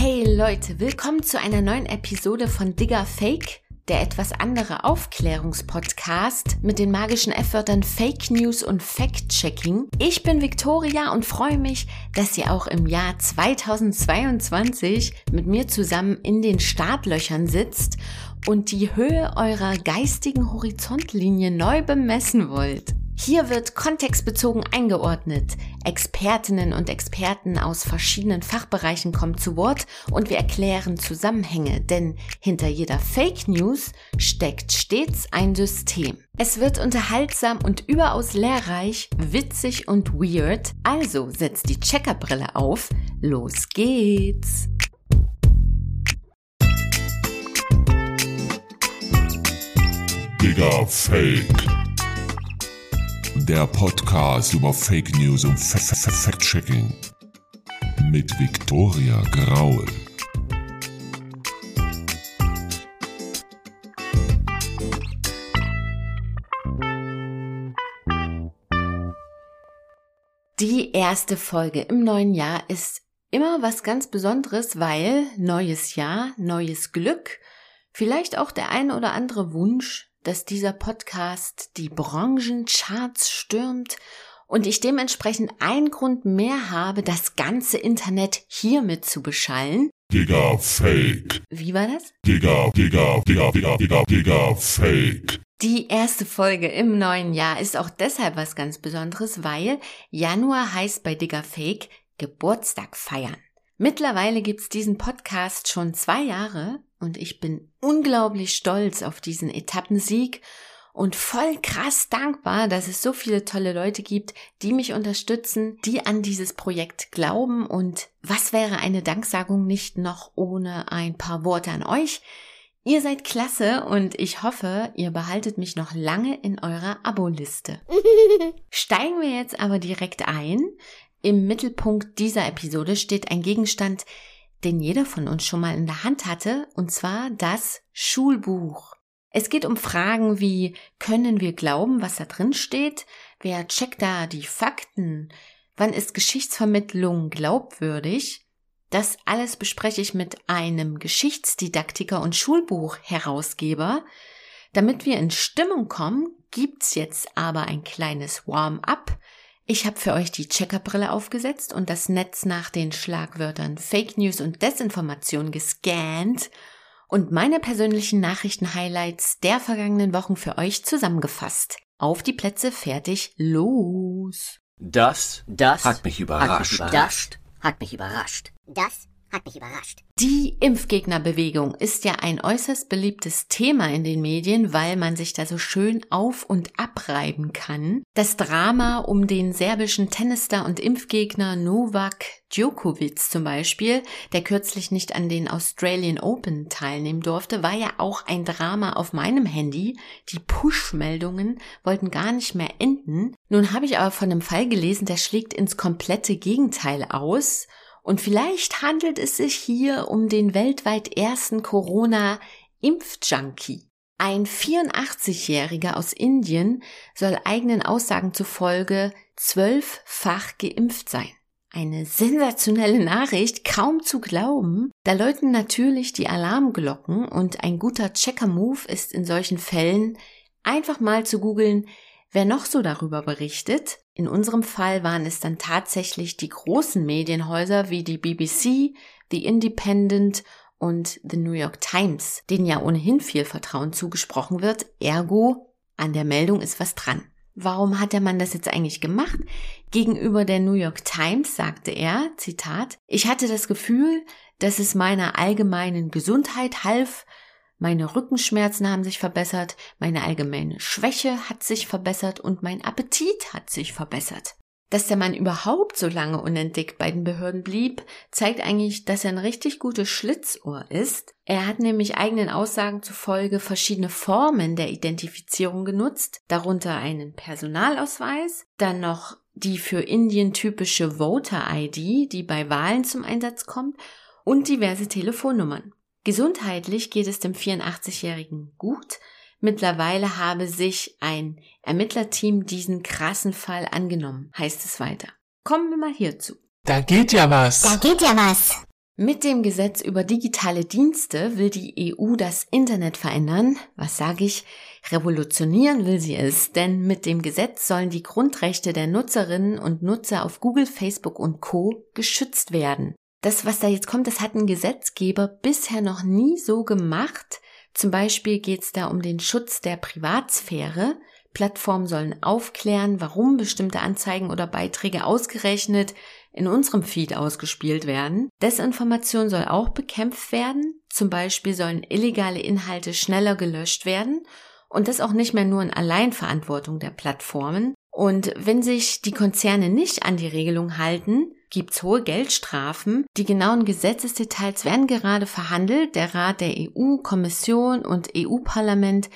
Hey Leute, willkommen zu einer neuen Episode von Digger Fake, der etwas andere Aufklärungspodcast mit den magischen F-Wörtern Fake News und Fact-Checking. Ich bin Victoria und freue mich, dass ihr auch im Jahr 2022 mit mir zusammen in den Startlöchern sitzt und die Höhe eurer geistigen Horizontlinie neu bemessen wollt. Hier wird kontextbezogen eingeordnet. Expertinnen und Experten aus verschiedenen Fachbereichen kommen zu Wort und wir erklären Zusammenhänge, denn hinter jeder Fake News steckt stets ein System. Es wird unterhaltsam und überaus lehrreich, witzig und weird, also setzt die Checkerbrille auf, los geht's! Digga Fake. Der Podcast über Fake News und Fact-Checking. Mit Viktoria Graul. Die erste Folge im neuen Jahr ist immer was ganz Besonderes, weil neues Jahr, neues Glück, vielleicht auch der ein oder andere Wunsch, dass dieser Podcast die Branchencharts stürmt und ich dementsprechend einen Grund mehr habe, das ganze Internet hiermit zu beschallen. Digga Fake. Wie war das? Digga, Digga, Digga, Digga, Digga, Digga Fake. Die erste Folge im neuen Jahr ist auch deshalb was ganz Besonderes, weil Januar heißt bei Digger Fake Geburtstag feiern. Mittlerweile gibt's diesen Podcast schon zwei Jahre und ich bin unglaublich stolz auf diesen Etappensieg und voll krass dankbar, dass es so viele tolle Leute gibt, die mich unterstützen, die an dieses Projekt glauben und was wäre eine Danksagung nicht noch ohne ein paar Worte an euch? Ihr seid klasse und ich hoffe, ihr behaltet mich noch lange in eurer Abo-Liste. Steigen wir jetzt aber direkt ein. Im Mittelpunkt dieser Episode steht ein Gegenstand, den jeder von uns schon mal in der Hand hatte, und zwar das Schulbuch. Es geht um Fragen wie, können wir glauben, was da drin steht? Wer checkt da die Fakten? Wann ist Geschichtsvermittlung glaubwürdig? Das alles bespreche ich mit einem Geschichtsdidaktiker und Schulbuchherausgeber. Damit wir in Stimmung kommen, gibt's jetzt aber ein kleines Warm-up. Ich habe für euch die Checkerbrille aufgesetzt und das Netz nach den Schlagwörtern Fake News und Desinformation gescannt und meine persönlichen Nachrichten-Highlights der vergangenen Wochen für euch zusammengefasst. Auf die Plätze, fertig, los! Das, Das hat mich überrascht. Das hat mich überrascht. Das hat mich überrascht. Die Impfgegnerbewegung ist ja ein äußerst beliebtes Thema in den Medien, weil man sich da so schön auf und abreiben kann. Das Drama um den serbischen Tennisstar und Impfgegner Novak Djokovic zum Beispiel, der kürzlich nicht an den Australian Open teilnehmen durfte, war ja auch ein Drama auf meinem Handy. Die Push-Meldungen wollten gar nicht mehr enden. Nun habe ich aber von einem Fall gelesen, der schlägt ins komplette Gegenteil aus. Und vielleicht handelt es sich hier um den weltweit ersten Corona-Impfjunkie. Ein 84-Jähriger aus Indien soll eigenen Aussagen zufolge zwölffach geimpft sein. Eine sensationelle Nachricht, kaum zu glauben. Da läuten natürlich die Alarmglocken und ein guter Checker-Move ist in solchen Fällen einfach mal zu googeln, wer noch so darüber berichtet. In unserem Fall waren es dann tatsächlich die großen Medienhäuser wie die BBC, The Independent und The New York Times, denen ja ohnehin viel Vertrauen zugesprochen wird. Ergo, an der Meldung ist was dran. Warum hat der Mann das jetzt eigentlich gemacht? Gegenüber der New York Times sagte er, Zitat, ich hatte das Gefühl, dass es meiner allgemeinen Gesundheit half, meine Rückenschmerzen haben sich verbessert, meine allgemeine Schwäche hat sich verbessert und mein Appetit hat sich verbessert. Dass der Mann überhaupt so lange unentdeckt bei den Behörden blieb, zeigt eigentlich, dass er ein richtig gutes Schlitzohr ist. Er hat nämlich eigenen Aussagen zufolge verschiedene Formen der Identifizierung genutzt, darunter einen Personalausweis, dann noch die für Indien typische Voter-ID, die bei Wahlen zum Einsatz kommt, und diverse Telefonnummern. Gesundheitlich geht es dem 84-Jährigen gut. Mittlerweile habe sich ein Ermittlerteam diesen krassen Fall angenommen, heißt es weiter. Kommen wir mal hierzu. Da geht ja was. Da geht ja was. Mit dem Gesetz über digitale Dienste will die EU das Internet verändern. Was sage ich? Revolutionieren will sie es, denn mit dem Gesetz sollen die Grundrechte der Nutzerinnen und Nutzer auf Google, Facebook und Co geschützt werden. Das, was da jetzt kommt, das hat ein Gesetzgeber bisher noch nie so gemacht. Zum Beispiel geht es da um den Schutz der Privatsphäre. Plattformen sollen aufklären, warum bestimmte Anzeigen oder Beiträge ausgerechnet in unserem Feed ausgespielt werden. Desinformation soll auch bekämpft werden. Zum Beispiel sollen illegale Inhalte schneller gelöscht werden und das auch nicht mehr nur in Alleinverantwortung der Plattformen. Und wenn sich die Konzerne nicht an die Regelung halten, gibt's hohe Geldstrafen. Die genauen Gesetzesdetails werden gerade verhandelt. Der Rat der EU, Kommission und EU-Parlament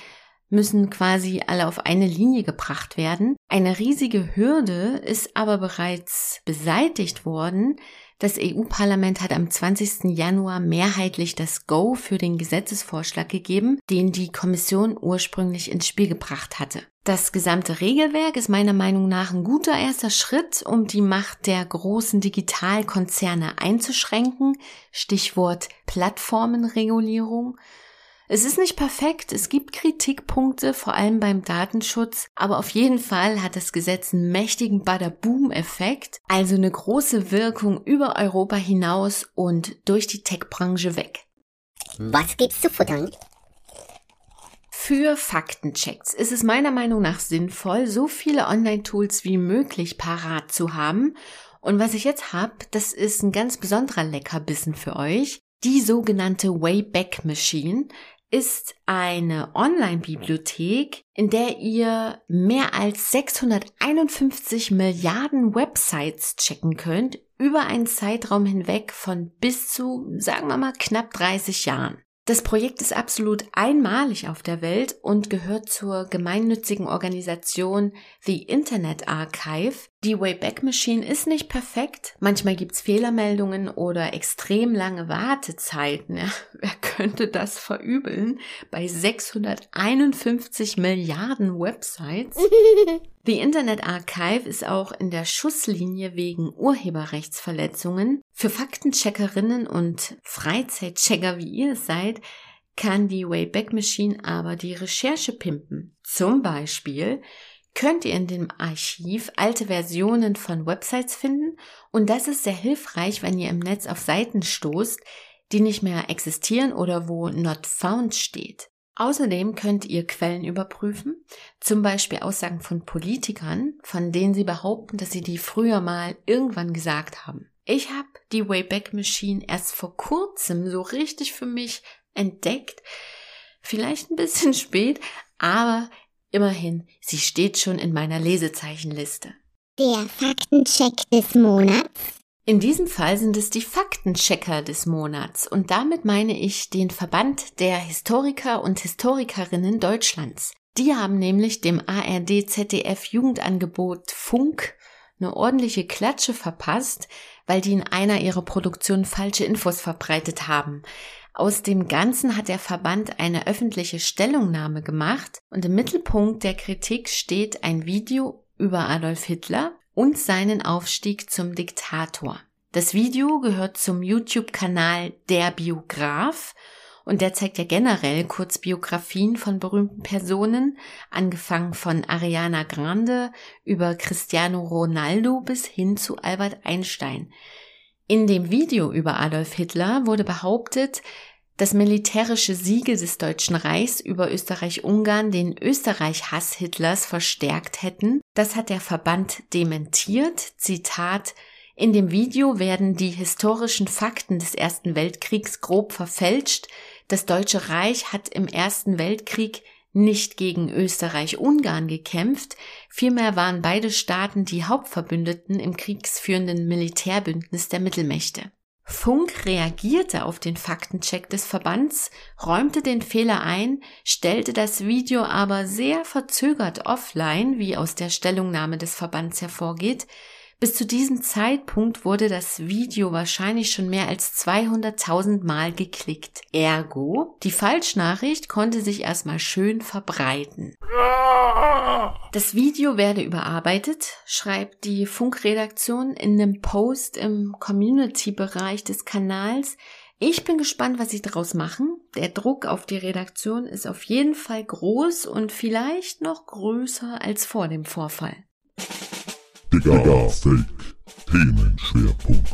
müssen quasi alle auf eine Linie gebracht werden. Eine riesige Hürde ist aber bereits beseitigt worden. Das EU-Parlament hat am 20. Januar mehrheitlich das Go für den Gesetzesvorschlag gegeben, den die Kommission ursprünglich ins Spiel gebracht hatte. Das gesamte Regelwerk ist meiner Meinung nach ein guter erster Schritt, um die Macht der großen Digitalkonzerne einzuschränken. Stichwort Plattformenregulierung. Es ist nicht perfekt, es gibt Kritikpunkte, vor allem beim Datenschutz, aber auf jeden Fall hat das Gesetz einen mächtigen Bada-Boom-Effekt, also eine große Wirkung über Europa hinaus und durch die Tech-Branche weg. Was gibt's zu futtern? Für Faktenchecks ist es meiner Meinung nach sinnvoll, so viele Online-Tools wie möglich parat zu haben. Und was ich jetzt habe, das ist ein ganz besonderer Leckerbissen für euch. Die sogenannte Wayback Machine ist eine Online-Bibliothek, in der ihr mehr als 651 Milliarden Websites checken könnt über einen Zeitraum hinweg von bis zu, sagen wir mal, knapp 30 Jahren. Das Projekt ist absolut einmalig auf der Welt und gehört zur gemeinnützigen Organisation The Internet Archive. Die Wayback Machine ist nicht perfekt. Manchmal gibt's Fehlermeldungen oder extrem lange Wartezeiten. Ja, wer könnte das verübeln bei 651 Milliarden Websites? The Internet Archive ist auch in der Schusslinie wegen Urheberrechtsverletzungen. Für Faktencheckerinnen und Freizeitchecker, wie ihr es seid, kann die Wayback Machine aber die Recherche pimpen. Zum Beispiel könnt ihr in dem Archiv alte Versionen von Websites finden und das ist sehr hilfreich, wenn ihr im Netz auf Seiten stoßt, die nicht mehr existieren oder wo not found steht. Außerdem könnt ihr Quellen überprüfen, zum Beispiel Aussagen von Politikern, von denen sie behaupten, dass sie die früher mal irgendwann gesagt haben. Ich habe die Wayback Machine erst vor kurzem so richtig für mich entdeckt. Vielleicht ein bisschen spät, aber immerhin, sie steht schon in meiner Lesezeichenliste. Der Faktencheck des Monats. In diesem Fall sind es die Faktenchecker des Monats und damit meine ich den Verband der Historiker und Historikerinnen Deutschlands. Die haben nämlich dem ARD ZDF Jugendangebot Funk eine ordentliche Klatsche verpasst, weil die in einer ihrer Produktionen falsche Infos verbreitet haben. Aus dem Ganzen hat der Verband eine öffentliche Stellungnahme gemacht und im Mittelpunkt der Kritik steht ein Video über Adolf Hitler, und seinen Aufstieg zum Diktator. Das Video gehört zum YouTube-Kanal Der Biograf und der zeigt ja generell Kurzbiografien von berühmten Personen, angefangen von Ariana Grande über Cristiano Ronaldo bis hin zu Albert Einstein. In dem Video über Adolf Hitler wurde behauptet, das militärische Siege des Deutschen Reichs über Österreich-Ungarn den Österreich-Hass Hitlers verstärkt hätten. Das hat der Verband dementiert. Zitat In dem Video werden die historischen Fakten des Ersten Weltkriegs grob verfälscht. Das Deutsche Reich hat im Ersten Weltkrieg nicht gegen Österreich-Ungarn gekämpft, vielmehr waren beide Staaten die Hauptverbündeten im kriegsführenden Militärbündnis der Mittelmächte. Funk reagierte auf den Faktencheck des Verbands, räumte den Fehler ein, stellte das Video aber sehr verzögert offline, wie aus der Stellungnahme des Verbands hervorgeht. Bis zu diesem Zeitpunkt wurde das Video wahrscheinlich schon mehr als 200.000 Mal geklickt. Ergo, die Falschnachricht konnte sich erstmal schön verbreiten. Das Video werde überarbeitet, schreibt die Funkredaktion in einem Post im Community-Bereich des Kanals. Ich bin gespannt, was sie daraus machen. Der Druck auf die Redaktion ist auf jeden Fall groß und vielleicht noch größer als vor dem Vorfall. Digga, Digga Fake. Themenschwerpunkt.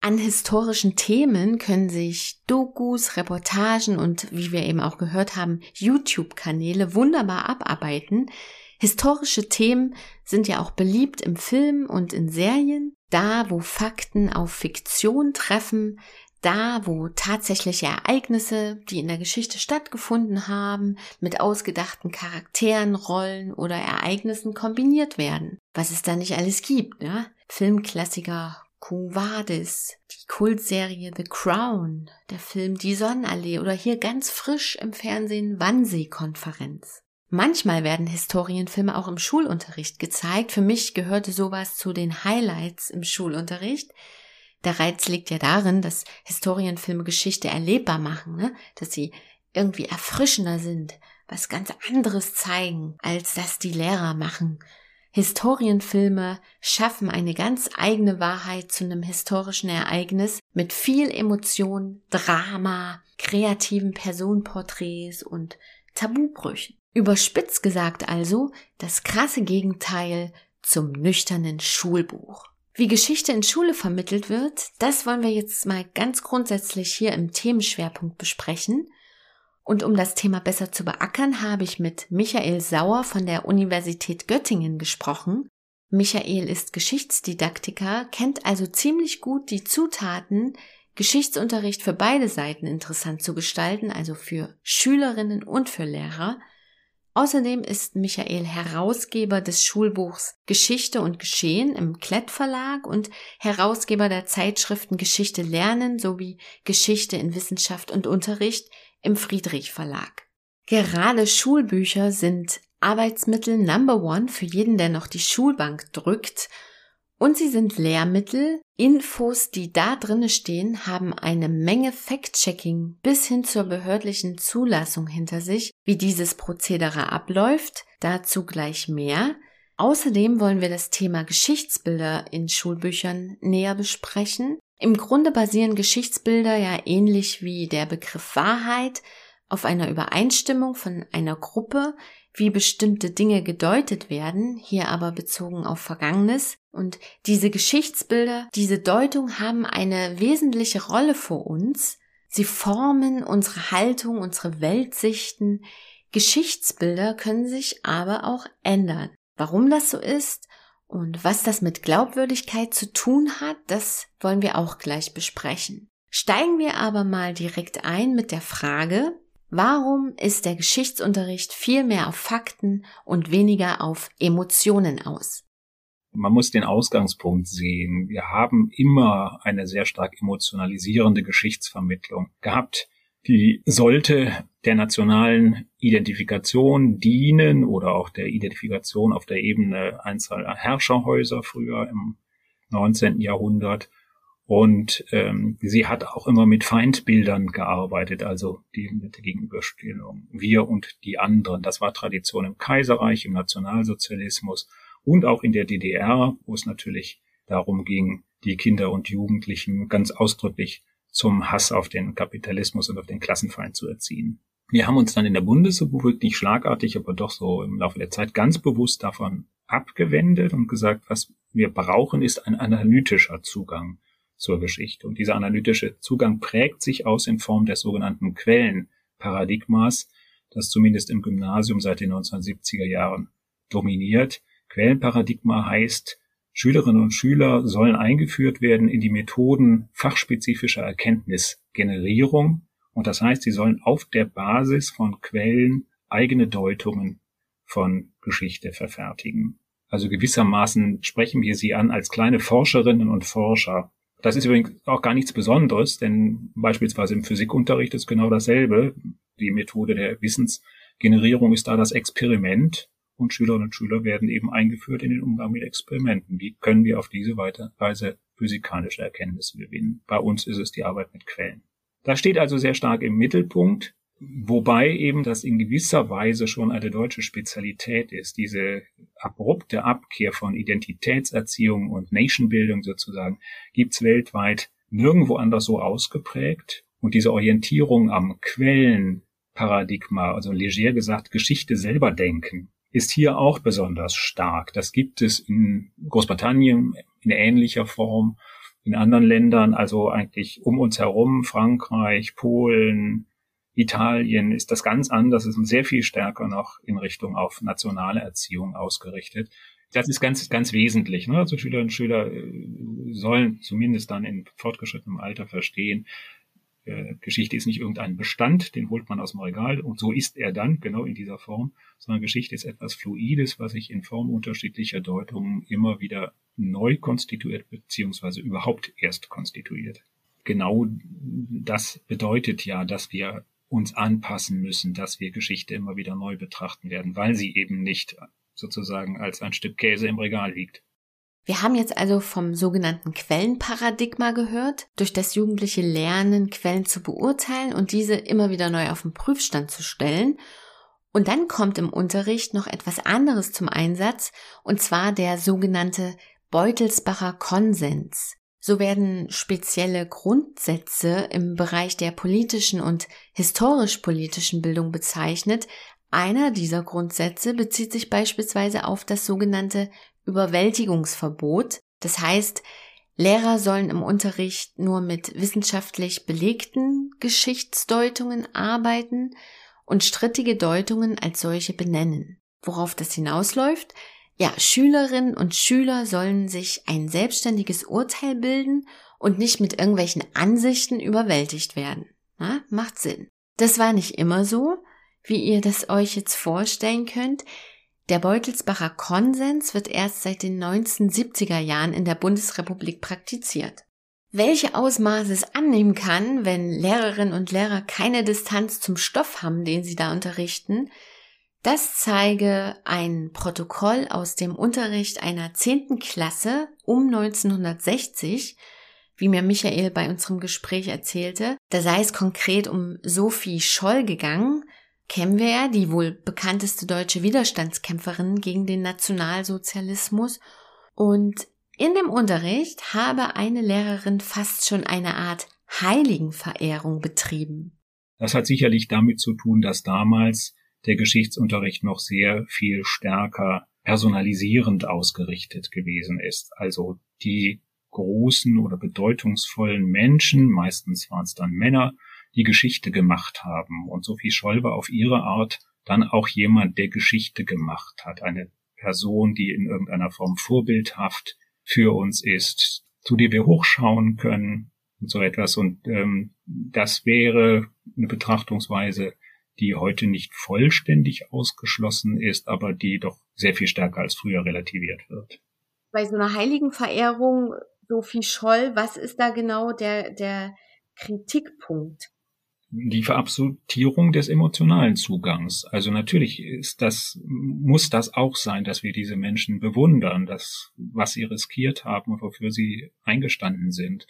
An historischen Themen können sich Dokus, Reportagen und, wie wir eben auch gehört haben, YouTube-Kanäle wunderbar abarbeiten. Historische Themen sind ja auch beliebt im Film und in Serien. Da, wo Fakten auf Fiktion treffen, da, wo tatsächliche Ereignisse, die in der Geschichte stattgefunden haben, mit ausgedachten Charakteren, Rollen oder Ereignissen kombiniert werden. Was es da nicht alles gibt, ne? Filmklassiker Quo Vadis, die Kultserie The Crown, der Film Die Sonnenallee oder hier ganz frisch im Fernsehen Wannsee-Konferenz. Manchmal werden Historienfilme auch im Schulunterricht gezeigt. Für mich gehörte sowas zu den Highlights im Schulunterricht. Der Reiz liegt ja darin, dass Historienfilme Geschichte erlebbar machen, ne? dass sie irgendwie erfrischender sind, was ganz anderes zeigen, als das die Lehrer machen. Historienfilme schaffen eine ganz eigene Wahrheit zu einem historischen Ereignis mit viel Emotion, Drama, kreativen Personenporträts und Tabubrüchen. Überspitzt gesagt also das krasse Gegenteil zum nüchternen Schulbuch. Wie Geschichte in Schule vermittelt wird, das wollen wir jetzt mal ganz grundsätzlich hier im Themenschwerpunkt besprechen. Und um das Thema besser zu beackern, habe ich mit Michael Sauer von der Universität Göttingen gesprochen. Michael ist Geschichtsdidaktiker, kennt also ziemlich gut die Zutaten, Geschichtsunterricht für beide Seiten interessant zu gestalten, also für Schülerinnen und für Lehrer – Außerdem ist Michael Herausgeber des Schulbuchs Geschichte und Geschehen im Klett Verlag und Herausgeber der Zeitschriften Geschichte lernen sowie Geschichte in Wissenschaft und Unterricht im Friedrich Verlag. Gerade Schulbücher sind Arbeitsmittel Number One für jeden, der noch die Schulbank drückt und sie sind Lehrmittel. Infos, die da drinne stehen, haben eine Menge Fact-Checking bis hin zur behördlichen Zulassung hinter sich, wie dieses Prozedere abläuft. Dazu gleich mehr. Außerdem wollen wir das Thema Geschichtsbilder in Schulbüchern näher besprechen. Im Grunde basieren Geschichtsbilder ja ähnlich wie der Begriff Wahrheit auf einer Übereinstimmung von einer Gruppe, wie bestimmte Dinge gedeutet werden, hier aber bezogen auf Vergangenes. Und diese Geschichtsbilder, diese Deutung haben eine wesentliche Rolle vor uns. Sie formen unsere Haltung, unsere Weltsichten. Geschichtsbilder können sich aber auch ändern. Warum das so ist und was das mit Glaubwürdigkeit zu tun hat, das wollen wir auch gleich besprechen. Steigen wir aber mal direkt ein mit der Frage, Warum ist der Geschichtsunterricht viel mehr auf Fakten und weniger auf Emotionen aus? Man muss den Ausgangspunkt sehen. Wir haben immer eine sehr stark emotionalisierende Geschichtsvermittlung gehabt, die sollte der nationalen Identifikation dienen oder auch der Identifikation auf der Ebene einzelner Herrscherhäuser früher im 19. Jahrhundert und ähm, sie hat auch immer mit Feindbildern gearbeitet, also die mit der Gegenüberstellung. Wir und die anderen. Das war Tradition im Kaiserreich, im Nationalsozialismus und auch in der DDR, wo es natürlich darum ging, die Kinder und Jugendlichen ganz ausdrücklich zum Hass auf den Kapitalismus und auf den Klassenfeind zu erziehen. Wir haben uns dann in der Bundesrepublik nicht schlagartig, aber doch so im Laufe der Zeit ganz bewusst davon abgewendet und gesagt, was wir brauchen, ist ein analytischer Zugang zur Geschichte. Und dieser analytische Zugang prägt sich aus in Form des sogenannten Quellenparadigmas, das zumindest im Gymnasium seit den 1970er Jahren dominiert. Quellenparadigma heißt, Schülerinnen und Schüler sollen eingeführt werden in die Methoden fachspezifischer Erkenntnisgenerierung. Und das heißt, sie sollen auf der Basis von Quellen eigene Deutungen von Geschichte verfertigen. Also gewissermaßen sprechen wir sie an als kleine Forscherinnen und Forscher das ist übrigens auch gar nichts Besonderes, denn beispielsweise im Physikunterricht ist genau dasselbe. Die Methode der Wissensgenerierung ist da das Experiment und Schülerinnen und Schüler werden eben eingeführt in den Umgang mit Experimenten. Wie können wir auf diese Weise physikalische Erkenntnisse gewinnen? Bei uns ist es die Arbeit mit Quellen. Das steht also sehr stark im Mittelpunkt, wobei eben das in gewisser Weise schon eine deutsche Spezialität ist. Diese abrupte Abkehr von Identitätserziehung und Nationbildung sozusagen gibt's weltweit nirgendwo anders so ausgeprägt. Und diese Orientierung am Quellenparadigma, also leger gesagt Geschichte selber denken, ist hier auch besonders stark. Das gibt es in Großbritannien in ähnlicher Form, in anderen Ländern, also eigentlich um uns herum, Frankreich, Polen, Italien, ist das ganz anders, ist sehr viel stärker noch in Richtung auf nationale Erziehung ausgerichtet. Das ist ganz, ganz wesentlich. Ne? Also Schülerinnen und Schüler äh, sollen zumindest dann in fortgeschrittenem Alter verstehen, äh, Geschichte ist nicht irgendein Bestand, den holt man aus dem Regal und so ist er dann, genau in dieser Form, sondern Geschichte ist etwas Fluides, was sich in Form unterschiedlicher Deutungen immer wieder neu konstituiert, beziehungsweise überhaupt erst konstituiert. Genau das bedeutet ja, dass wir uns anpassen müssen, dass wir Geschichte immer wieder neu betrachten werden, weil sie eben nicht sozusagen als ein Stück Käse im Regal liegt. Wir haben jetzt also vom sogenannten Quellenparadigma gehört, durch das Jugendliche lernen, Quellen zu beurteilen und diese immer wieder neu auf den Prüfstand zu stellen. Und dann kommt im Unterricht noch etwas anderes zum Einsatz, und zwar der sogenannte Beutelsbacher Konsens. So werden spezielle Grundsätze im Bereich der politischen und historisch-politischen Bildung bezeichnet. Einer dieser Grundsätze bezieht sich beispielsweise auf das sogenannte Überwältigungsverbot. Das heißt, Lehrer sollen im Unterricht nur mit wissenschaftlich belegten Geschichtsdeutungen arbeiten und strittige Deutungen als solche benennen. Worauf das hinausläuft? Ja, Schülerinnen und Schüler sollen sich ein selbstständiges Urteil bilden und nicht mit irgendwelchen Ansichten überwältigt werden. Na, macht Sinn. Das war nicht immer so, wie ihr das euch jetzt vorstellen könnt. Der Beutelsbacher Konsens wird erst seit den 1970er Jahren in der Bundesrepublik praktiziert. Welche Ausmaße es annehmen kann, wenn Lehrerinnen und Lehrer keine Distanz zum Stoff haben, den sie da unterrichten, das zeige ein Protokoll aus dem Unterricht einer zehnten Klasse um 1960, wie mir Michael bei unserem Gespräch erzählte. Da sei es konkret um Sophie Scholl gegangen, kennen wir ja, die wohl bekannteste deutsche Widerstandskämpferin gegen den Nationalsozialismus. Und in dem Unterricht habe eine Lehrerin fast schon eine Art Heiligenverehrung betrieben. Das hat sicherlich damit zu tun, dass damals der Geschichtsunterricht noch sehr viel stärker personalisierend ausgerichtet gewesen ist. Also die großen oder bedeutungsvollen Menschen, meistens waren es dann Männer, die Geschichte gemacht haben. Und Sophie Scholl war auf ihre Art dann auch jemand, der Geschichte gemacht hat. Eine Person, die in irgendeiner Form vorbildhaft für uns ist, zu der wir hochschauen können und so etwas. Und ähm, das wäre eine Betrachtungsweise, die heute nicht vollständig ausgeschlossen ist, aber die doch sehr viel stärker als früher relativiert wird. Bei so einer heiligen Verehrung, Sophie Scholl, was ist da genau der, der Kritikpunkt? die Verabsolutierung des emotionalen Zugangs. Also natürlich ist das, muss das auch sein, dass wir diese Menschen bewundern, das, was sie riskiert haben und wofür sie eingestanden sind.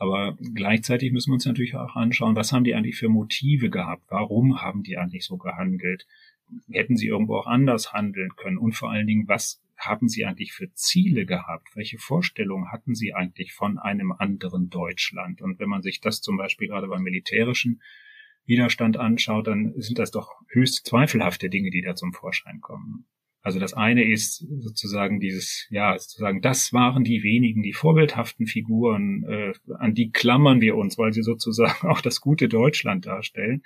Aber gleichzeitig müssen wir uns natürlich auch anschauen, was haben die eigentlich für Motive gehabt? Warum haben die eigentlich so gehandelt? Hätten sie irgendwo auch anders handeln können? Und vor allen Dingen, was haben Sie eigentlich für Ziele gehabt? Welche Vorstellungen hatten Sie eigentlich von einem anderen Deutschland? Und wenn man sich das zum Beispiel gerade beim militärischen Widerstand anschaut, dann sind das doch höchst zweifelhafte Dinge, die da zum Vorschein kommen. Also das eine ist sozusagen dieses, ja, sozusagen, das waren die wenigen, die vorbildhaften Figuren, äh, an die klammern wir uns, weil sie sozusagen auch das gute Deutschland darstellen.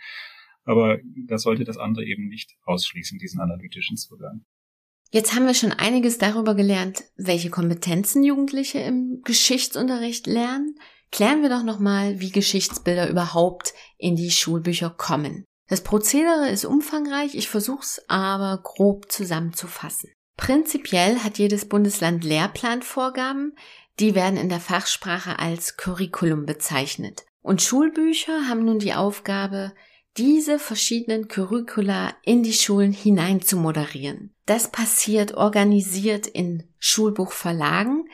Aber das sollte das andere eben nicht ausschließen, diesen analytischen Zugang. Jetzt haben wir schon einiges darüber gelernt, welche Kompetenzen Jugendliche im Geschichtsunterricht lernen. Klären wir doch nochmal, wie Geschichtsbilder überhaupt in die Schulbücher kommen. Das Prozedere ist umfangreich, ich versuche es aber grob zusammenzufassen. Prinzipiell hat jedes Bundesland Lehrplanvorgaben, die werden in der Fachsprache als Curriculum bezeichnet. Und Schulbücher haben nun die Aufgabe, diese verschiedenen Curricula in die Schulen hinein zu moderieren. Das passiert organisiert in Schulbuchverlagen.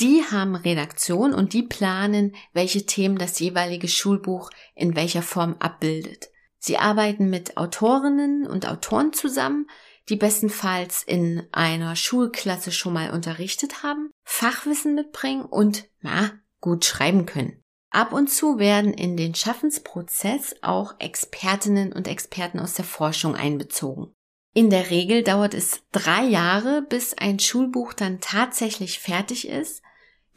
Die haben Redaktion und die planen, welche Themen das jeweilige Schulbuch in welcher Form abbildet. Sie arbeiten mit Autorinnen und Autoren zusammen, die bestenfalls in einer Schulklasse schon mal unterrichtet haben, Fachwissen mitbringen und, na, gut schreiben können. Ab und zu werden in den Schaffensprozess auch Expertinnen und Experten aus der Forschung einbezogen. In der Regel dauert es drei Jahre, bis ein Schulbuch dann tatsächlich fertig ist.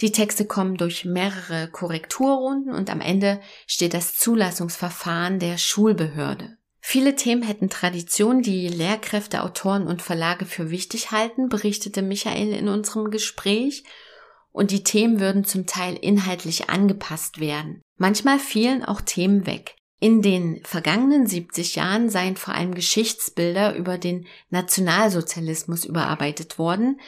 Die Texte kommen durch mehrere Korrekturrunden und am Ende steht das Zulassungsverfahren der Schulbehörde. Viele Themen hätten Tradition, die Lehrkräfte, Autoren und Verlage für wichtig halten, berichtete Michael in unserem Gespräch, und die Themen würden zum Teil inhaltlich angepasst werden. Manchmal fielen auch Themen weg. In den vergangenen 70 Jahren seien vor allem Geschichtsbilder über den Nationalsozialismus überarbeitet worden.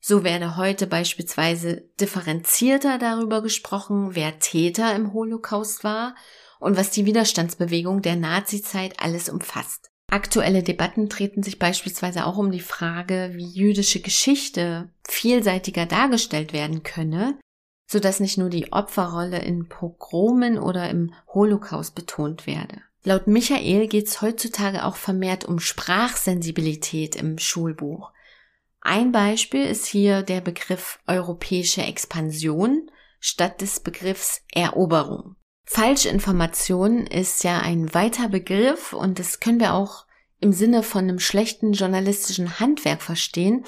So werde heute beispielsweise differenzierter darüber gesprochen, wer Täter im Holocaust war und was die Widerstandsbewegung der Nazizeit alles umfasst. Aktuelle Debatten treten sich beispielsweise auch um die Frage, wie jüdische Geschichte vielseitiger dargestellt werden könne, so dass nicht nur die Opferrolle in Pogromen oder im Holocaust betont werde. Laut Michael geht es heutzutage auch vermehrt um Sprachsensibilität im Schulbuch. Ein Beispiel ist hier der Begriff europäische Expansion statt des Begriffs Eroberung. Falschinformation ist ja ein weiter Begriff und das können wir auch im Sinne von einem schlechten journalistischen Handwerk verstehen.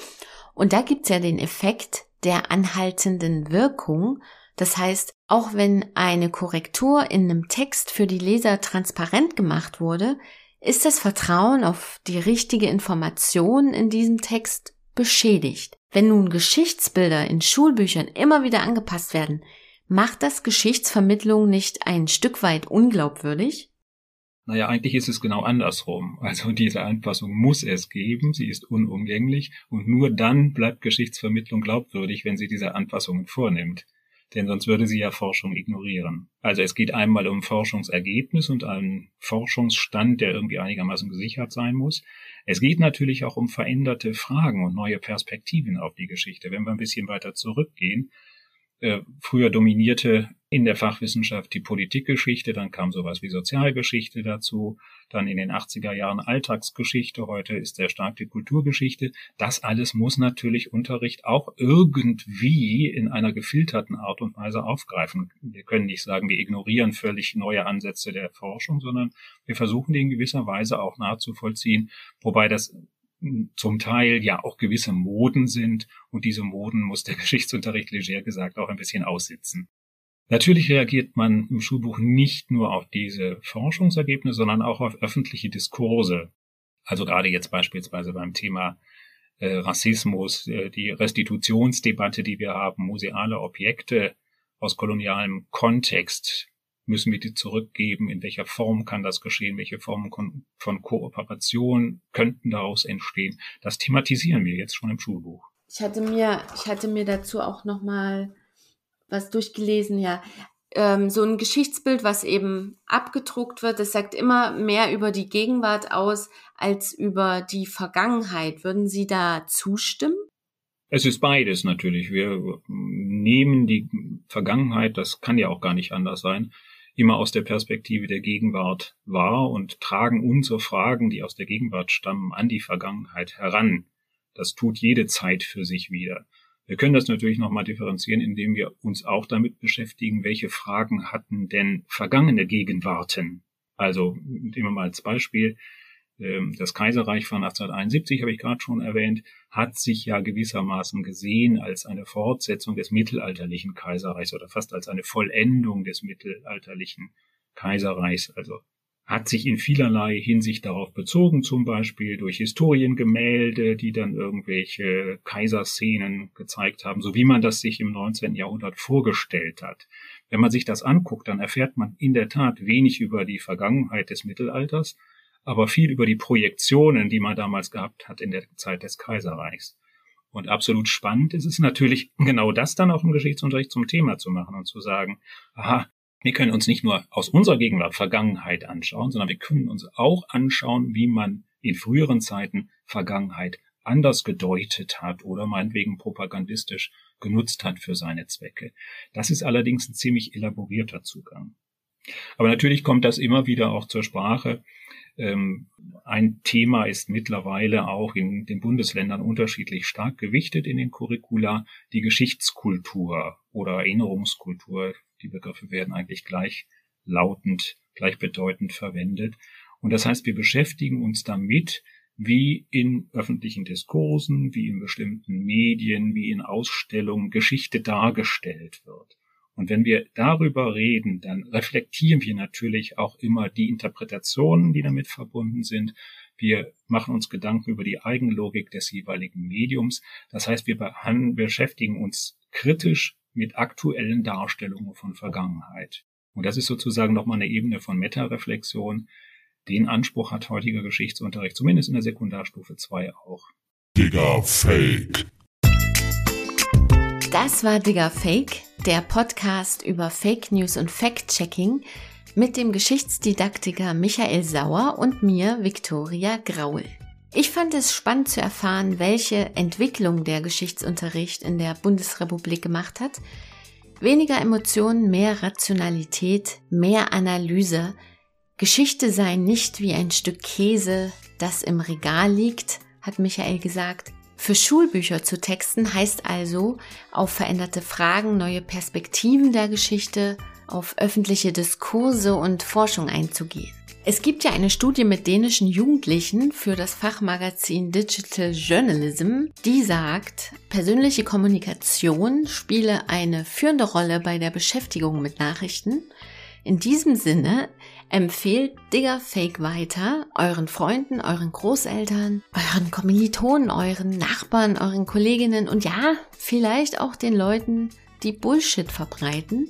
Und da gibt's ja den Effekt der anhaltenden Wirkung. Das heißt, auch wenn eine Korrektur in einem Text für die Leser transparent gemacht wurde, ist das Vertrauen auf die richtige Information in diesem Text beschädigt. Wenn nun Geschichtsbilder in Schulbüchern immer wieder angepasst werden, Macht das Geschichtsvermittlung nicht ein Stück weit unglaubwürdig? Naja, eigentlich ist es genau andersrum. Also diese Anpassung muss es geben, sie ist unumgänglich und nur dann bleibt Geschichtsvermittlung glaubwürdig, wenn sie diese Anpassungen vornimmt. Denn sonst würde sie ja Forschung ignorieren. Also es geht einmal um Forschungsergebnis und einen Forschungsstand, der irgendwie einigermaßen gesichert sein muss. Es geht natürlich auch um veränderte Fragen und neue Perspektiven auf die Geschichte. Wenn wir ein bisschen weiter zurückgehen, äh, früher dominierte in der Fachwissenschaft die Politikgeschichte, dann kam sowas wie Sozialgeschichte dazu, dann in den 80er Jahren Alltagsgeschichte, heute ist sehr stark die Kulturgeschichte. Das alles muss natürlich Unterricht auch irgendwie in einer gefilterten Art und Weise aufgreifen. Wir können nicht sagen, wir ignorieren völlig neue Ansätze der Forschung, sondern wir versuchen die in gewisser Weise auch nachzuvollziehen, wobei das zum Teil ja auch gewisse Moden sind und diese Moden muss der Geschichtsunterricht leger gesagt auch ein bisschen aussitzen. Natürlich reagiert man im Schulbuch nicht nur auf diese Forschungsergebnisse, sondern auch auf öffentliche Diskurse. Also gerade jetzt beispielsweise beim Thema äh, Rassismus, äh, die Restitutionsdebatte, die wir haben, museale Objekte aus kolonialem Kontext, müssen wir die zurückgeben? In welcher Form kann das geschehen? Welche Formen von Kooperation könnten daraus entstehen? Das thematisieren wir jetzt schon im Schulbuch. Ich hatte mir, ich hatte mir dazu auch noch mal was durchgelesen, ja. Ähm, so ein Geschichtsbild, was eben abgedruckt wird, das sagt immer mehr über die Gegenwart aus als über die Vergangenheit. Würden Sie da zustimmen? Es ist beides natürlich. Wir nehmen die Vergangenheit, das kann ja auch gar nicht anders sein, immer aus der Perspektive der Gegenwart wahr und tragen unsere Fragen, die aus der Gegenwart stammen, an die Vergangenheit heran. Das tut jede Zeit für sich wieder. Wir können das natürlich nochmal differenzieren, indem wir uns auch damit beschäftigen, welche Fragen hatten denn vergangene Gegenwarten. Also nehmen wir mal als Beispiel, ähm, das Kaiserreich von 1871, habe ich gerade schon erwähnt, hat sich ja gewissermaßen gesehen als eine Fortsetzung des mittelalterlichen Kaiserreichs oder fast als eine Vollendung des mittelalterlichen Kaiserreichs. Also hat sich in vielerlei Hinsicht darauf bezogen, zum Beispiel durch Historiengemälde, die dann irgendwelche Kaiserszenen gezeigt haben, so wie man das sich im 19. Jahrhundert vorgestellt hat. Wenn man sich das anguckt, dann erfährt man in der Tat wenig über die Vergangenheit des Mittelalters, aber viel über die Projektionen, die man damals gehabt hat in der Zeit des Kaiserreichs. Und absolut spannend ist es natürlich, genau das dann auch im Geschichtsunterricht zum Thema zu machen und zu sagen, aha, Wir können uns nicht nur aus unserer Gegenwart Vergangenheit anschauen, sondern wir können uns auch anschauen, wie man in früheren Zeiten Vergangenheit anders gedeutet hat oder meinetwegen propagandistisch genutzt hat für seine Zwecke. Das ist allerdings ein ziemlich elaborierter Zugang. Aber natürlich kommt das immer wieder auch zur Sprache. Ähm, ein Thema ist mittlerweile auch in den Bundesländern unterschiedlich stark gewichtet in den Curricula, die Geschichtskultur oder Erinnerungskultur. Die Begriffe werden eigentlich gleichlautend, gleichbedeutend verwendet. Und das heißt, wir beschäftigen uns damit, wie in öffentlichen Diskursen, wie in bestimmten Medien, wie in Ausstellungen Geschichte dargestellt wird. Und wenn wir darüber reden, dann reflektieren wir natürlich auch immer die Interpretationen, die damit verbunden sind. Wir machen uns Gedanken über die Eigenlogik des jeweiligen Mediums. Das heißt, wir beschäftigen uns kritisch mit aktuellen Darstellungen von Vergangenheit. Und das ist sozusagen nochmal eine Ebene von Metareflexion. Den Anspruch hat heutiger Geschichtsunterricht, zumindest in der Sekundarstufe 2 auch. Digga Fake. Das war Digger Fake, der Podcast über Fake News und Fact-Checking mit dem Geschichtsdidaktiker Michael Sauer und mir, Viktoria Graul. Ich fand es spannend zu erfahren, welche Entwicklung der Geschichtsunterricht in der Bundesrepublik gemacht hat. Weniger Emotionen, mehr Rationalität, mehr Analyse. Geschichte sei nicht wie ein Stück Käse, das im Regal liegt, hat Michael gesagt. Für Schulbücher zu texten heißt also, auf veränderte Fragen, neue Perspektiven der Geschichte, auf öffentliche Diskurse und Forschung einzugehen. Es gibt ja eine Studie mit dänischen Jugendlichen für das Fachmagazin Digital Journalism, die sagt, persönliche Kommunikation spiele eine führende Rolle bei der Beschäftigung mit Nachrichten. In diesem Sinne empfehlt Digger Fake weiter euren Freunden, euren Großeltern, euren Kommilitonen, euren Nachbarn, euren Kolleginnen und ja, vielleicht auch den Leuten, die Bullshit verbreiten.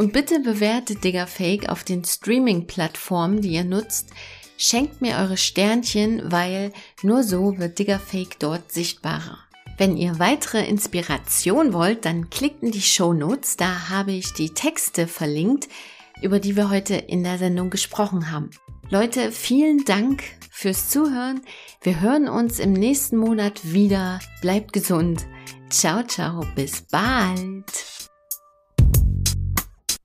Und bitte bewertet Digger Fake auf den Streaming-Plattformen, die ihr nutzt. Schenkt mir eure Sternchen, weil nur so wird Digger Fake dort sichtbarer. Wenn ihr weitere Inspiration wollt, dann klickt in die Show Notes, da habe ich die Texte verlinkt, über die wir heute in der Sendung gesprochen haben. Leute, vielen Dank fürs Zuhören. Wir hören uns im nächsten Monat wieder. Bleibt gesund. Ciao, ciao, bis bald.